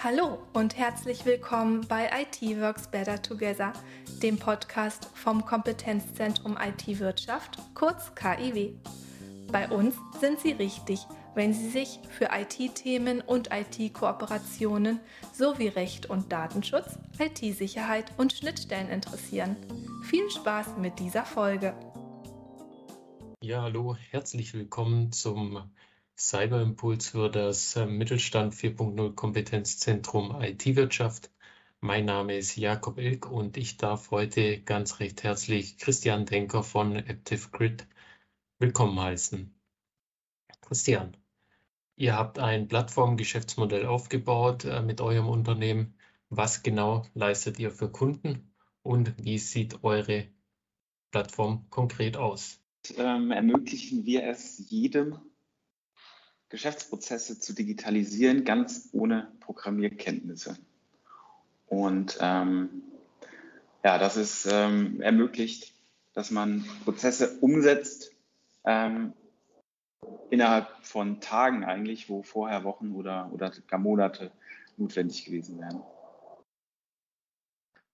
Hallo und herzlich willkommen bei IT Works Better Together, dem Podcast vom Kompetenzzentrum IT Wirtschaft, kurz KIW. Bei uns sind Sie richtig, wenn Sie sich für IT-Themen und IT-Kooperationen sowie Recht und Datenschutz, IT-Sicherheit und Schnittstellen interessieren. Viel Spaß mit dieser Folge. Ja, hallo, herzlich willkommen zum Cyberimpuls für das äh, Mittelstand 4.0 Kompetenzzentrum IT-Wirtschaft. Mein Name ist Jakob Ilk und ich darf heute ganz recht herzlich Christian Denker von Active Grid willkommen heißen. Christian, ihr habt ein Plattformgeschäftsmodell aufgebaut äh, mit eurem Unternehmen. Was genau leistet ihr für Kunden und wie sieht eure Plattform konkret aus? Ähm, ermöglichen wir es jedem Geschäftsprozesse zu digitalisieren, ganz ohne Programmierkenntnisse. Und ähm, ja, das ist ähm, ermöglicht, dass man Prozesse umsetzt ähm, innerhalb von Tagen eigentlich, wo vorher Wochen oder, oder gar Monate notwendig gewesen wären.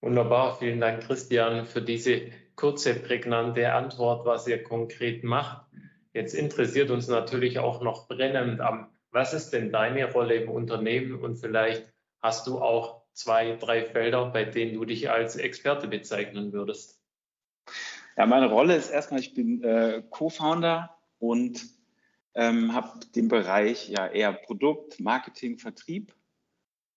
Wunderbar, vielen Dank, Christian, für diese kurze, prägnante Antwort, was ihr konkret macht. Jetzt interessiert uns natürlich auch noch brennend am, was ist denn deine Rolle im Unternehmen und vielleicht hast du auch zwei, drei Felder, bei denen du dich als Experte bezeichnen würdest. Ja, meine Rolle ist erstmal, ich bin äh, Co-Founder und ähm, habe den Bereich ja eher Produkt, Marketing, Vertrieb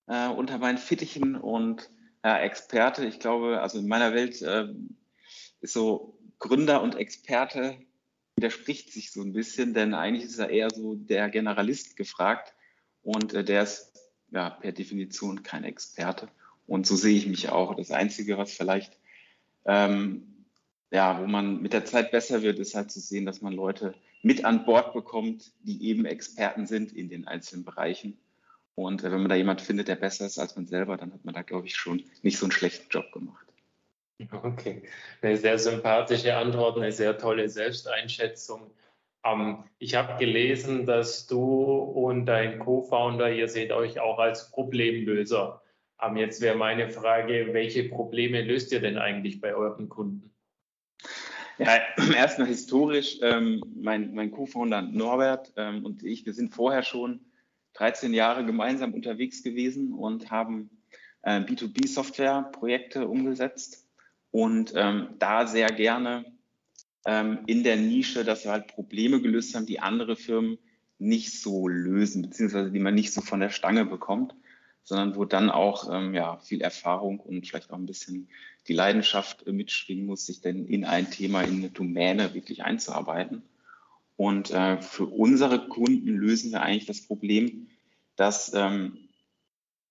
äh, unter meinen Fittichen und äh, Experte. Ich glaube, also in meiner Welt äh, ist so Gründer und Experte widerspricht sich so ein bisschen, denn eigentlich ist er eher so der Generalist gefragt und äh, der ist ja per Definition kein Experte. Und so sehe ich mich auch. Das Einzige, was vielleicht, ähm, ja, wo man mit der Zeit besser wird, ist halt zu sehen, dass man Leute mit an Bord bekommt, die eben Experten sind in den einzelnen Bereichen. Und äh, wenn man da jemand findet, der besser ist als man selber, dann hat man da, glaube ich, schon nicht so einen schlechten Job gemacht. Okay, eine sehr sympathische Antwort, eine sehr tolle Selbsteinschätzung. Ähm, ich habe gelesen, dass du und dein Co-Founder, ihr seht euch auch als Problemlöser. Ähm, jetzt wäre meine Frage, welche Probleme löst ihr denn eigentlich bei euren Kunden? Ja, erstmal historisch, ähm, mein, mein Co-Founder Norbert ähm, und ich, wir sind vorher schon 13 Jahre gemeinsam unterwegs gewesen und haben äh, B2B-Software-Projekte umgesetzt und ähm, da sehr gerne ähm, in der Nische, dass wir halt Probleme gelöst haben, die andere Firmen nicht so lösen, beziehungsweise die man nicht so von der Stange bekommt, sondern wo dann auch ähm, ja, viel Erfahrung und vielleicht auch ein bisschen die Leidenschaft äh, mitschwingen muss, sich denn in ein Thema, in eine Domäne wirklich einzuarbeiten. Und äh, für unsere Kunden lösen wir eigentlich das Problem, dass ähm,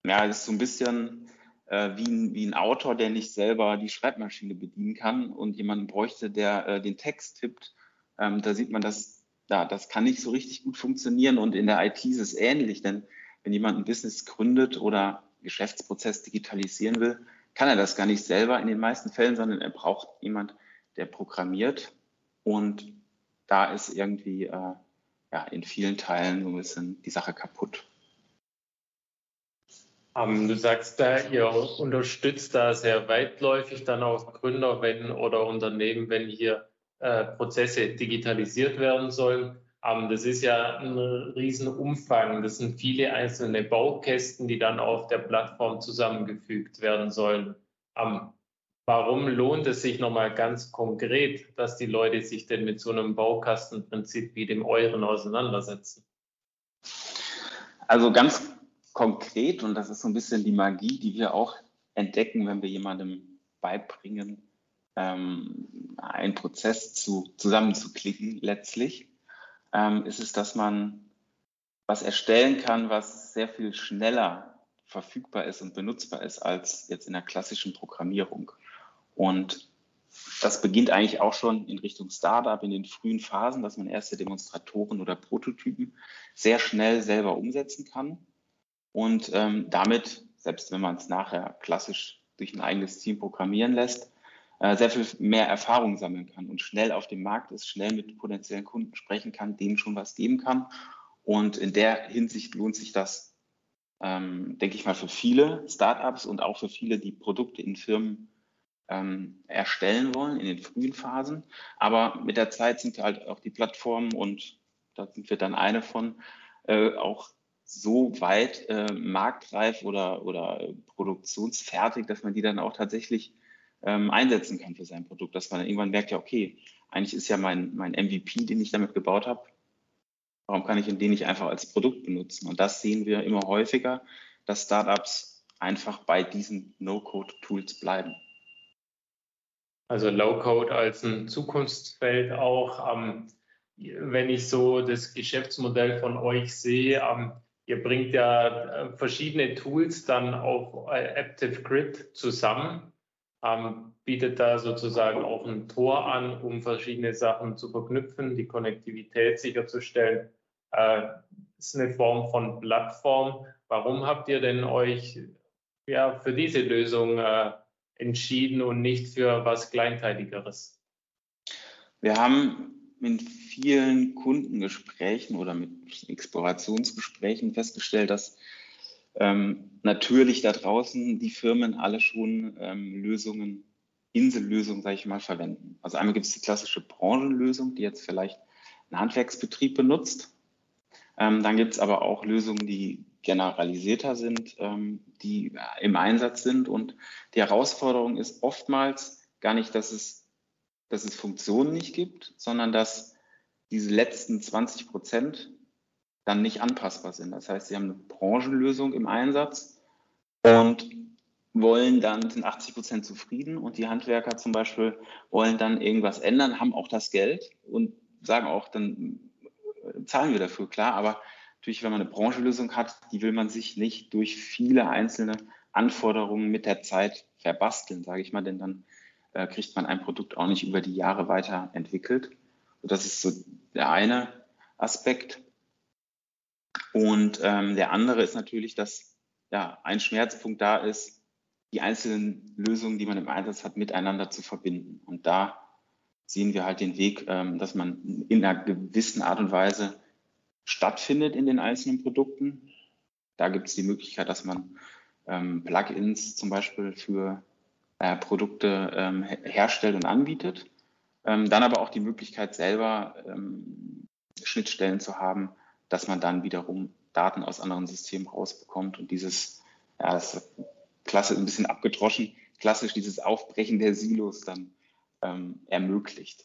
ja, es so ein bisschen äh, wie, ein, wie ein Autor, der nicht selber die Schreibmaschine bedienen kann und jemanden bräuchte, der äh, den Text tippt. Ähm, da sieht man, dass ja, das kann nicht so richtig gut funktionieren und in der IT ist es ähnlich, denn wenn jemand ein Business gründet oder Geschäftsprozess digitalisieren will, kann er das gar nicht selber in den meisten Fällen, sondern er braucht jemand, der programmiert und da ist irgendwie äh, ja, in vielen Teilen so ein bisschen die Sache kaputt. Ähm, du sagst da, ihr unterstützt da sehr weitläufig dann auch Gründer wenn, oder Unternehmen, wenn hier äh, Prozesse digitalisiert werden sollen. Ähm, das ist ja ein Riesenumfang. Das sind viele einzelne Baukästen, die dann auf der Plattform zusammengefügt werden sollen. Ähm, warum lohnt es sich nochmal ganz konkret, dass die Leute sich denn mit so einem Baukastenprinzip wie dem euren auseinandersetzen? Also ganz konkret, und das ist so ein bisschen die Magie, die wir auch entdecken, wenn wir jemandem beibringen, ähm, einen Prozess zu, zusammenzuklicken letztlich, ähm, ist es, dass man was erstellen kann, was sehr viel schneller verfügbar ist und benutzbar ist als jetzt in der klassischen Programmierung. Und das beginnt eigentlich auch schon in Richtung Startup in den frühen Phasen, dass man erste Demonstratoren oder Prototypen sehr schnell selber umsetzen kann und ähm, damit, selbst wenn man es nachher klassisch durch ein eigenes Team programmieren lässt, äh, sehr viel mehr Erfahrung sammeln kann und schnell auf dem Markt ist, schnell mit potenziellen Kunden sprechen kann, denen schon was geben kann. Und in der Hinsicht lohnt sich das ähm, denke ich mal, für viele Startups und auch für viele, die Produkte in Firmen ähm, erstellen wollen in den frühen Phasen. Aber mit der Zeit sind halt auch die Plattformen und da sind wir dann eine von, äh, auch so weit äh, marktreif oder, oder produktionsfertig, dass man die dann auch tatsächlich ähm, einsetzen kann für sein Produkt, dass man irgendwann merkt, ja, okay, eigentlich ist ja mein, mein MVP, den ich damit gebaut habe, warum kann ich den nicht einfach als Produkt benutzen? Und das sehen wir immer häufiger, dass Startups einfach bei diesen No-Code-Tools bleiben. Also Low-Code als ein Zukunftsfeld auch. Ähm, wenn ich so das Geschäftsmodell von euch sehe, ähm, ihr bringt ja äh, verschiedene Tools dann auf äh, Active Grid zusammen, ähm, bietet da sozusagen auch ein Tor an, um verschiedene Sachen zu verknüpfen, die Konnektivität sicherzustellen. Äh, ist eine Form von Plattform. Warum habt ihr denn euch ja, für diese Lösung äh, entschieden und nicht für was Kleinteiligeres? Wir haben in vielen Kundengesprächen oder mit Explorationsgesprächen festgestellt, dass ähm, natürlich da draußen die Firmen alle schon ähm, Lösungen, Insellösungen, sage ich mal, verwenden. Also einmal gibt es die klassische Branchenlösung, die jetzt vielleicht ein Handwerksbetrieb benutzt. Ähm, dann gibt es aber auch Lösungen, die generalisierter sind, ähm, die im Einsatz sind. Und die Herausforderung ist oftmals gar nicht, dass es, dass es Funktionen nicht gibt, sondern dass diese letzten 20 Prozent dann nicht anpassbar sind. Das heißt, sie haben eine Branchenlösung im Einsatz und wollen dann, sind 80 Prozent zufrieden und die Handwerker zum Beispiel wollen dann irgendwas ändern, haben auch das Geld und sagen auch, dann zahlen wir dafür, klar, aber natürlich, wenn man eine Branchenlösung hat, die will man sich nicht durch viele einzelne Anforderungen mit der Zeit verbasteln, sage ich mal, denn dann äh, kriegt man ein Produkt auch nicht über die Jahre weiterentwickelt. Und das ist so der eine Aspekt. Und ähm, der andere ist natürlich, dass ja, ein Schmerzpunkt da ist, die einzelnen Lösungen, die man im Einsatz hat, miteinander zu verbinden. Und da sehen wir halt den Weg, ähm, dass man in einer gewissen Art und Weise stattfindet in den einzelnen Produkten. Da gibt es die Möglichkeit, dass man ähm, Plugins zum Beispiel für äh, Produkte ähm, herstellt und anbietet. Ähm, dann aber auch die Möglichkeit selber ähm, Schnittstellen zu haben, dass man dann wiederum Daten aus anderen Systemen rausbekommt und dieses, ja, das ist klasse, ein bisschen abgedroschen, klassisch dieses Aufbrechen der Silos dann ähm, ermöglicht.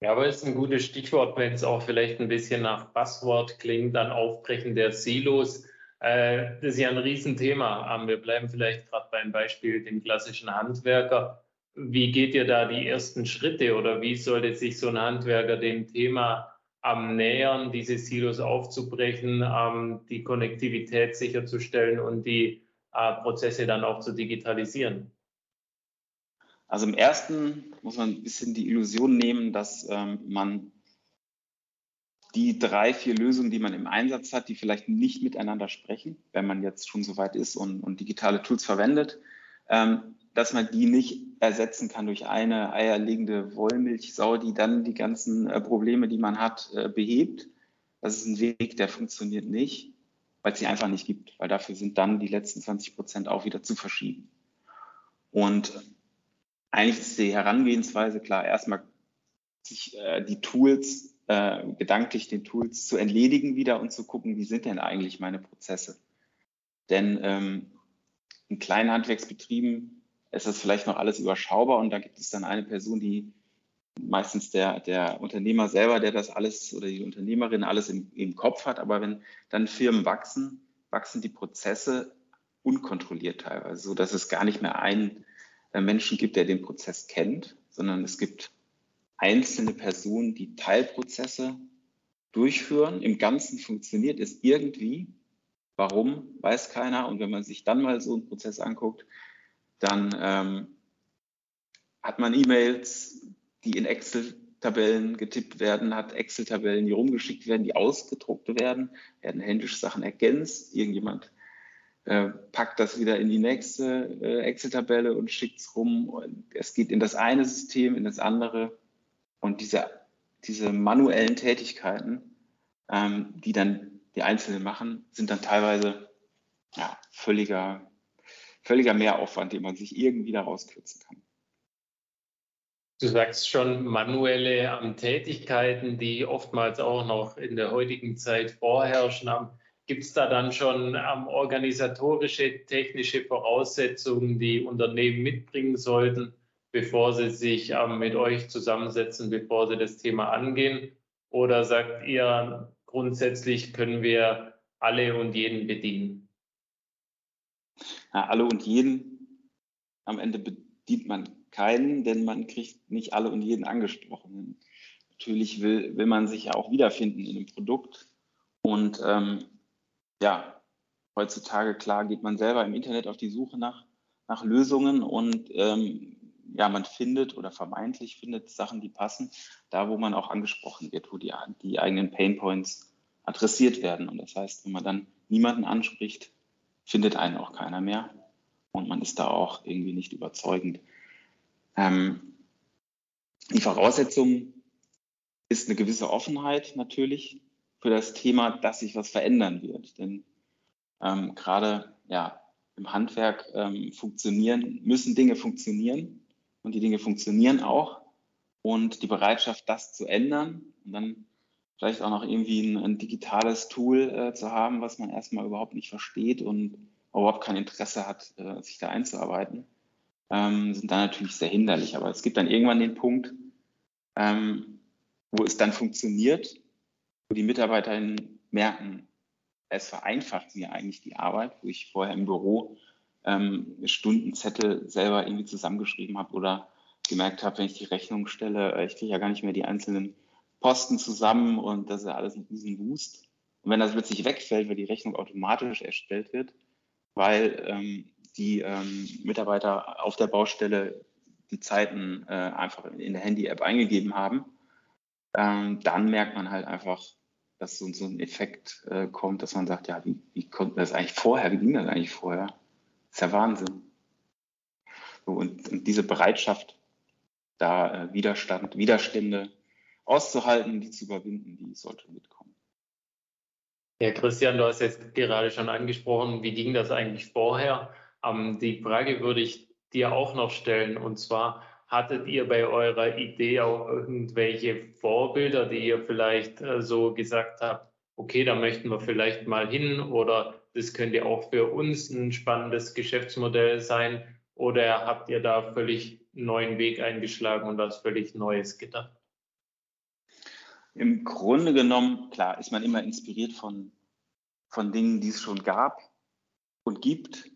Ja, aber ist ein gutes Stichwort, wenn es auch vielleicht ein bisschen nach Passwort klingt, dann Aufbrechen der Silos. Äh, das ist ja ein Riesenthema. Ähm, wir bleiben vielleicht gerade beim Beispiel dem klassischen Handwerker. Wie geht ihr da die ersten Schritte oder wie sollte sich so ein Handwerker dem Thema am nähern, diese Silos aufzubrechen, ähm, die Konnektivität sicherzustellen und die äh, Prozesse dann auch zu digitalisieren? Also im ersten muss man ein bisschen die Illusion nehmen, dass ähm, man die drei, vier Lösungen, die man im Einsatz hat, die vielleicht nicht miteinander sprechen, wenn man jetzt schon so weit ist und, und digitale Tools verwendet, ähm, dass man die nicht ersetzen kann durch eine eierlegende Wollmilchsau, die dann die ganzen äh, Probleme, die man hat, äh, behebt. Das ist ein Weg, der funktioniert nicht, weil es sie einfach nicht gibt, weil dafür sind dann die letzten 20 Prozent auch wieder zu verschieben. Und eigentlich ist die Herangehensweise klar, erstmal sich äh, die Tools, äh, gedanklich den Tools zu entledigen wieder und zu gucken, wie sind denn eigentlich meine Prozesse. Denn ähm, in kleinen Handwerksbetrieben ist das vielleicht noch alles überschaubar und da gibt es dann eine Person, die meistens der, der Unternehmer selber, der das alles oder die Unternehmerin alles im, im Kopf hat. Aber wenn dann Firmen wachsen, wachsen die Prozesse unkontrolliert teilweise, so dass es gar nicht mehr einen äh, Menschen gibt, der den Prozess kennt, sondern es gibt einzelne Personen, die Teilprozesse durchführen. Im Ganzen funktioniert es irgendwie. Warum, weiß keiner. Und wenn man sich dann mal so einen Prozess anguckt, dann ähm, hat man E-Mails, die in Excel-Tabellen getippt werden, hat Excel-Tabellen, die rumgeschickt werden, die ausgedruckt werden, werden händisch Sachen ergänzt. Irgendjemand äh, packt das wieder in die nächste äh, Excel-Tabelle und schickt es rum. Und es geht in das eine System, in das andere. Und diese, diese manuellen Tätigkeiten, ähm, die dann die Einzelnen machen, sind dann teilweise ja, völliger, völliger Mehraufwand, den man sich irgendwie daraus kürzen kann. Du sagst schon manuelle Tätigkeiten, die oftmals auch noch in der heutigen Zeit vorherrschen. Gibt es da dann schon ähm, organisatorische, technische Voraussetzungen, die Unternehmen mitbringen sollten, bevor sie sich ähm, mit euch zusammensetzen, bevor sie das Thema angehen? Oder sagt ihr, grundsätzlich können wir alle und jeden bedienen? Ja, alle und jeden. Am Ende bedient man keinen, denn man kriegt nicht alle und jeden angesprochen. Natürlich will, will man sich ja auch wiederfinden in dem Produkt. Und ähm, ja, heutzutage, klar, geht man selber im Internet auf die Suche nach, nach Lösungen und ähm, ja, man findet oder vermeintlich findet Sachen, die passen, da wo man auch angesprochen wird, wo die, die eigenen Painpoints adressiert werden. Und das heißt, wenn man dann niemanden anspricht, findet einen auch keiner mehr. Und man ist da auch irgendwie nicht überzeugend. Ähm, die Voraussetzung ist eine gewisse Offenheit natürlich für das Thema, dass sich was verändern wird. Denn ähm, gerade ja, im Handwerk ähm, funktionieren, müssen Dinge funktionieren und die Dinge funktionieren auch. Und die Bereitschaft, das zu ändern und dann vielleicht auch noch irgendwie ein, ein digitales Tool äh, zu haben, was man erstmal überhaupt nicht versteht und überhaupt kein Interesse hat, äh, sich da einzuarbeiten, ähm, sind dann natürlich sehr hinderlich. Aber es gibt dann irgendwann den Punkt, ähm, wo es dann funktioniert, wo die Mitarbeiterinnen merken, es vereinfacht mir eigentlich die Arbeit, wo ich vorher im Büro ähm, Stundenzettel selber irgendwie zusammengeschrieben habe oder gemerkt habe, wenn ich die Rechnung stelle, äh, ich kriege ja gar nicht mehr die einzelnen Posten zusammen und das ist ja alles ein riesen Wust. Und wenn das plötzlich wegfällt, weil die Rechnung automatisch erstellt wird, weil ähm, die ähm, Mitarbeiter auf der Baustelle die Zeiten äh, einfach in der Handy-App eingegeben haben, ähm, dann merkt man halt einfach, dass so, so ein Effekt äh, kommt, dass man sagt, ja, wie, wie konnte das eigentlich vorher, wie ging das eigentlich vorher? Ist ja Wahnsinn. So, und, und, diese Bereitschaft, da äh, Widerstand, Widerstände auszuhalten, die zu überwinden, die sollte mitkommen. Ja, Christian, du hast jetzt gerade schon angesprochen, wie ging das eigentlich vorher? Ähm, die Frage würde ich dir auch noch stellen. Und zwar, hattet ihr bei eurer Idee auch irgendwelche Vorbilder, die ihr vielleicht äh, so gesagt habt, okay, da möchten wir vielleicht mal hin oder das könnte auch für uns ein spannendes Geschäftsmodell sein? Oder habt ihr da völlig neuen Weg eingeschlagen und was völlig Neues gedacht? Im Grunde genommen, klar, ist man immer inspiriert von, von Dingen, die es schon gab und gibt.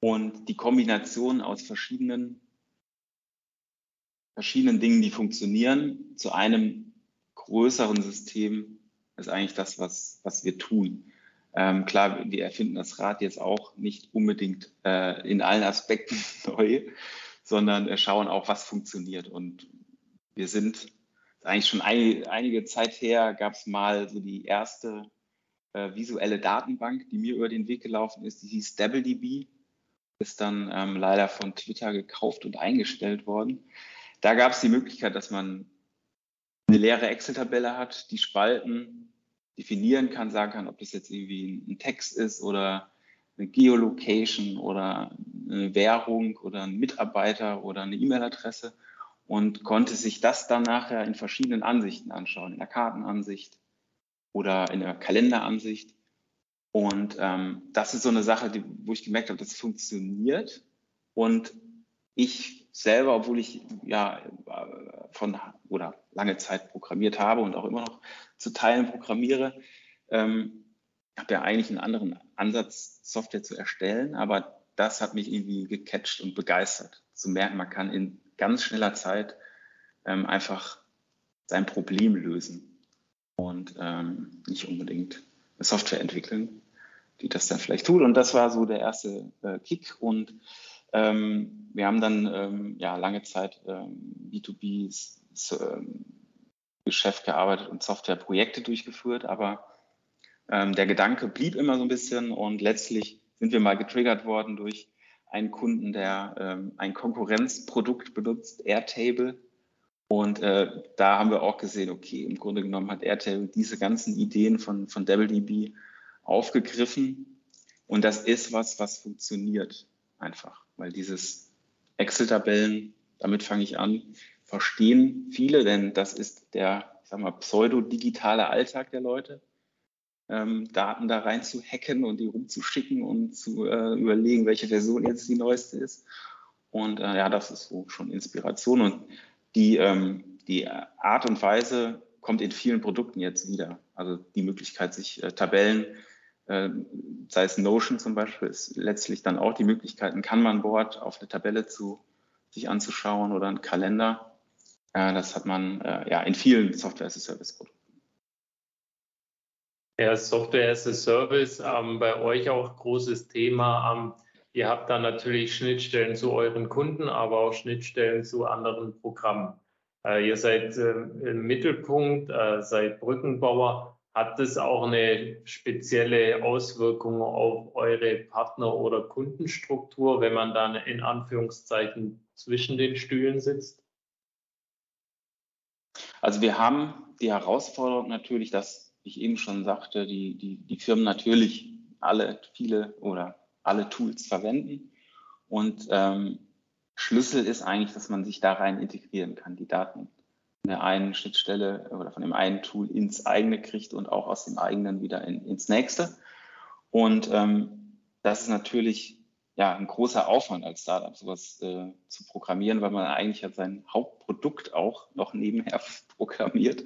Und die Kombination aus verschiedenen, verschiedenen Dingen, die funktionieren, zu einem größeren System ist eigentlich das, was, was wir tun. Ähm, klar, wir erfinden das Rad jetzt auch nicht unbedingt äh, in allen Aspekten neu, sondern schauen auch, was funktioniert. Und wir sind eigentlich schon ein, einige Zeit her, gab es mal so die erste äh, visuelle Datenbank, die mir über den Weg gelaufen ist, die hieß DoubleDB, ist dann ähm, leider von Twitter gekauft und eingestellt worden. Da gab es die Möglichkeit, dass man eine leere Excel-Tabelle hat, die Spalten definieren kann, sagen kann, ob das jetzt irgendwie ein Text ist oder eine Geolocation oder eine Währung oder ein Mitarbeiter oder eine E-Mail-Adresse und konnte sich das dann nachher in verschiedenen Ansichten anschauen, in der Kartenansicht oder in der Kalenderansicht. Und ähm, das ist so eine Sache, die, wo ich gemerkt habe, das funktioniert. Und ich selber, obwohl ich ja von oder lange Zeit programmiert habe und auch immer noch zu Teilen programmiere, ähm, habe ja eigentlich einen anderen Ansatz, Software zu erstellen, aber das hat mich irgendwie gecatcht und begeistert. Zu merken, man kann in ganz schneller Zeit ähm, einfach sein Problem lösen und ähm, nicht unbedingt eine Software entwickeln, die das dann vielleicht tut. Und das war so der erste äh, Kick. Und ähm, wir haben dann ähm, ja lange Zeit B2B ähm, Geschäft gearbeitet und Softwareprojekte durchgeführt, aber ähm, der Gedanke blieb immer so ein bisschen und letztlich sind wir mal getriggert worden durch einen Kunden, der ähm, ein Konkurrenzprodukt benutzt, Airtable. Und äh, da haben wir auch gesehen, okay, im Grunde genommen hat Airtable diese ganzen Ideen von, von DoubleDB aufgegriffen. Und das ist was, was funktioniert einfach, weil dieses Excel-Tabellen, damit fange ich an, verstehen viele, denn das ist der, ich sag mal, pseudo-digitale Alltag der Leute. Ähm, Daten da rein zu hacken und die rumzuschicken und zu äh, überlegen, welche Version jetzt die neueste ist. Und äh, ja, das ist so schon Inspiration. Und die, ähm, die Art und Weise kommt in vielen Produkten jetzt wieder. Also die Möglichkeit, sich äh, Tabellen äh, sei es Notion zum Beispiel, ist letztlich dann auch die Möglichkeit, ein Kanban-Board auf eine Tabelle zu sich anzuschauen oder einen Kalender. Äh, das hat man äh, ja in vielen Software-as-a-Service-Produkten. Ja, Software as a Service, ähm, bei euch auch großes Thema. Ähm, ihr habt da natürlich Schnittstellen zu euren Kunden, aber auch Schnittstellen zu anderen Programmen. Äh, ihr seid äh, im Mittelpunkt, äh, seid Brückenbauer. Hat das auch eine spezielle Auswirkung auf eure Partner- oder Kundenstruktur, wenn man dann in Anführungszeichen zwischen den Stühlen sitzt? Also wir haben die Herausforderung natürlich, dass ich eben schon sagte, die, die, die Firmen natürlich alle, viele oder alle Tools verwenden. Und ähm, Schlüssel ist eigentlich, dass man sich da rein integrieren kann, die Daten von der einen Schnittstelle oder von dem einen Tool ins eigene kriegt und auch aus dem eigenen wieder in, ins nächste. Und ähm, das ist natürlich ja, ein großer Aufwand als Startup, sowas äh, zu programmieren, weil man eigentlich hat sein Hauptprodukt auch noch nebenher programmiert.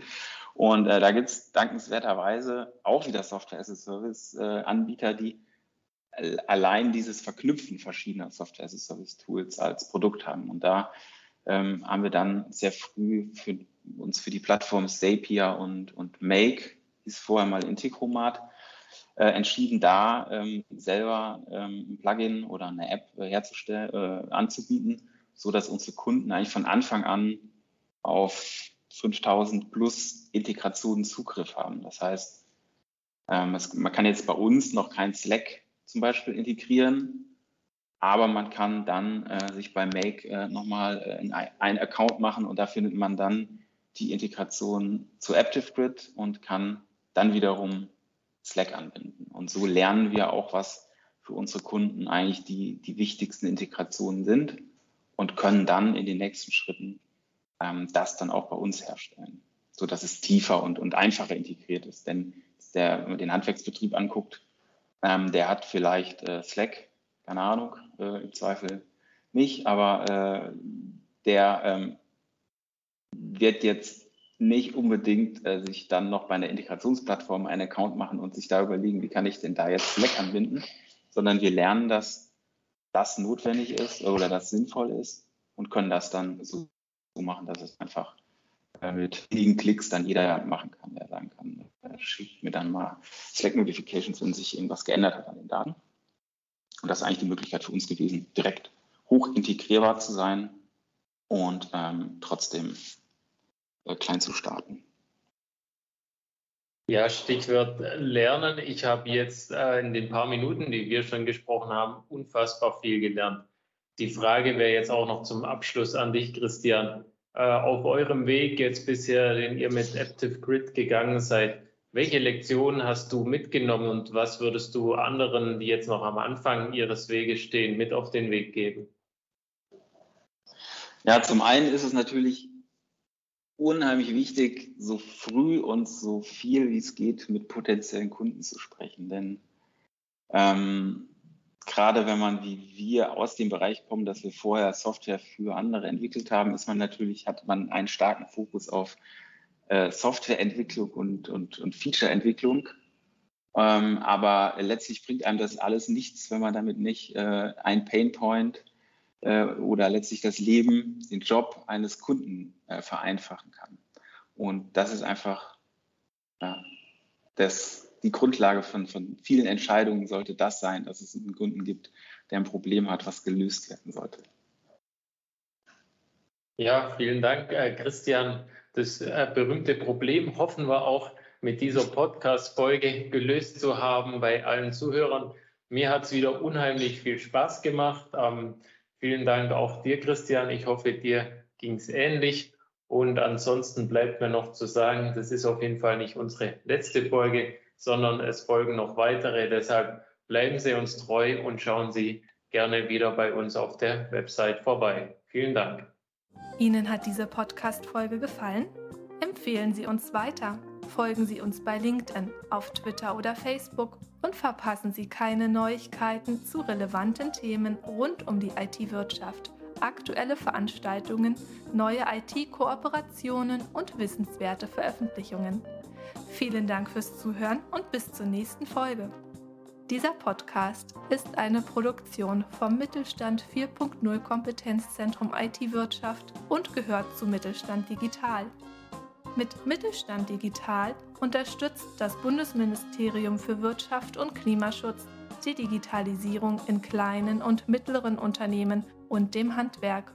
Und äh, da gibt es dankenswerterweise auch wieder Software as a Service äh, Anbieter, die allein dieses Verknüpfen verschiedener Software as a Service Tools als Produkt haben. Und da ähm, haben wir dann sehr früh für uns für die Plattform Zapier und, und Make, hieß vorher mal Integromat, äh, entschieden, da ähm, selber ähm, ein Plugin oder eine App äh, herzustellen, äh, anzubieten, so dass unsere Kunden eigentlich von Anfang an auf 5000 plus Integrationen Zugriff haben. Das heißt, ähm, es, man kann jetzt bei uns noch kein Slack zum Beispiel integrieren, aber man kann dann äh, sich bei Make äh, nochmal äh, einen Account machen und da findet man dann die Integration zu ActiveGrid und kann dann wiederum Slack anbinden. Und so lernen wir auch, was für unsere Kunden eigentlich die, die wichtigsten Integrationen sind und können dann in den nächsten Schritten ähm, das dann auch bei uns herstellen, so dass es tiefer und, und einfacher integriert ist. Denn der, wenn man den Handwerksbetrieb anguckt, ähm, der hat vielleicht äh, Slack keine Ahnung, äh, im Zweifel nicht, aber äh, der ähm, wird jetzt nicht unbedingt äh, sich dann noch bei einer Integrationsplattform einen Account machen und sich da überlegen, wie kann ich denn da jetzt Slack anbinden, sondern wir lernen, dass das notwendig ist oder das sinnvoll ist und können das dann so, machen, dass es einfach äh, mit wenigen Klicks dann jeder machen kann, der sagen kann, äh, schickt mir dann mal Slack-Notifications, wenn sich irgendwas geändert hat an den Daten. Und das ist eigentlich die Möglichkeit für uns gewesen, direkt hoch integrierbar zu sein und ähm, trotzdem klein zu starten. Ja, Stichwort Lernen. Ich habe jetzt äh, in den paar Minuten, die wir schon gesprochen haben, unfassbar viel gelernt. Die Frage wäre jetzt auch noch zum Abschluss an dich, Christian. Äh, auf eurem Weg jetzt bisher, den ihr mit Active Grid gegangen seid, welche Lektionen hast du mitgenommen und was würdest du anderen, die jetzt noch am Anfang ihres Weges stehen, mit auf den Weg geben? Ja, zum einen ist es natürlich unheimlich wichtig, so früh und so viel wie es geht mit potenziellen Kunden zu sprechen. Denn ähm, gerade wenn man wie wir aus dem Bereich kommen, dass wir vorher Software für andere entwickelt haben, ist man natürlich, hat man einen starken Fokus auf äh, Softwareentwicklung und, und, und Featureentwicklung. Ähm, aber letztlich bringt einem das alles nichts, wenn man damit nicht äh, ein Painpoint äh, oder letztlich das Leben, den Job eines Kunden äh, vereinfachen kann. Und das ist einfach ja, das, die Grundlage von, von vielen Entscheidungen sollte das sein, dass es einen Kunden gibt, der ein Problem hat, was gelöst werden sollte. Ja, vielen Dank, äh, Christian. Das äh, berühmte Problem hoffen wir auch mit dieser Podcast-Folge gelöst zu haben bei allen Zuhörern. Mir hat es wieder unheimlich viel Spaß gemacht. Ähm, vielen Dank auch dir, Christian. Ich hoffe, dir ging es ähnlich. Und ansonsten bleibt mir noch zu sagen, das ist auf jeden Fall nicht unsere letzte Folge, sondern es folgen noch weitere. Deshalb bleiben Sie uns treu und schauen Sie gerne wieder bei uns auf der Website vorbei. Vielen Dank. Ihnen hat diese Podcast-Folge gefallen? Empfehlen Sie uns weiter. Folgen Sie uns bei LinkedIn, auf Twitter oder Facebook und verpassen Sie keine Neuigkeiten zu relevanten Themen rund um die IT-Wirtschaft, aktuelle Veranstaltungen, neue IT-Kooperationen und wissenswerte Veröffentlichungen. Vielen Dank fürs Zuhören und bis zur nächsten Folge. Dieser Podcast ist eine Produktion vom Mittelstand 4.0 Kompetenzzentrum IT-Wirtschaft und gehört zu Mittelstand Digital. Mit Mittelstand Digital unterstützt das Bundesministerium für Wirtschaft und Klimaschutz die Digitalisierung in kleinen und mittleren Unternehmen und dem Handwerk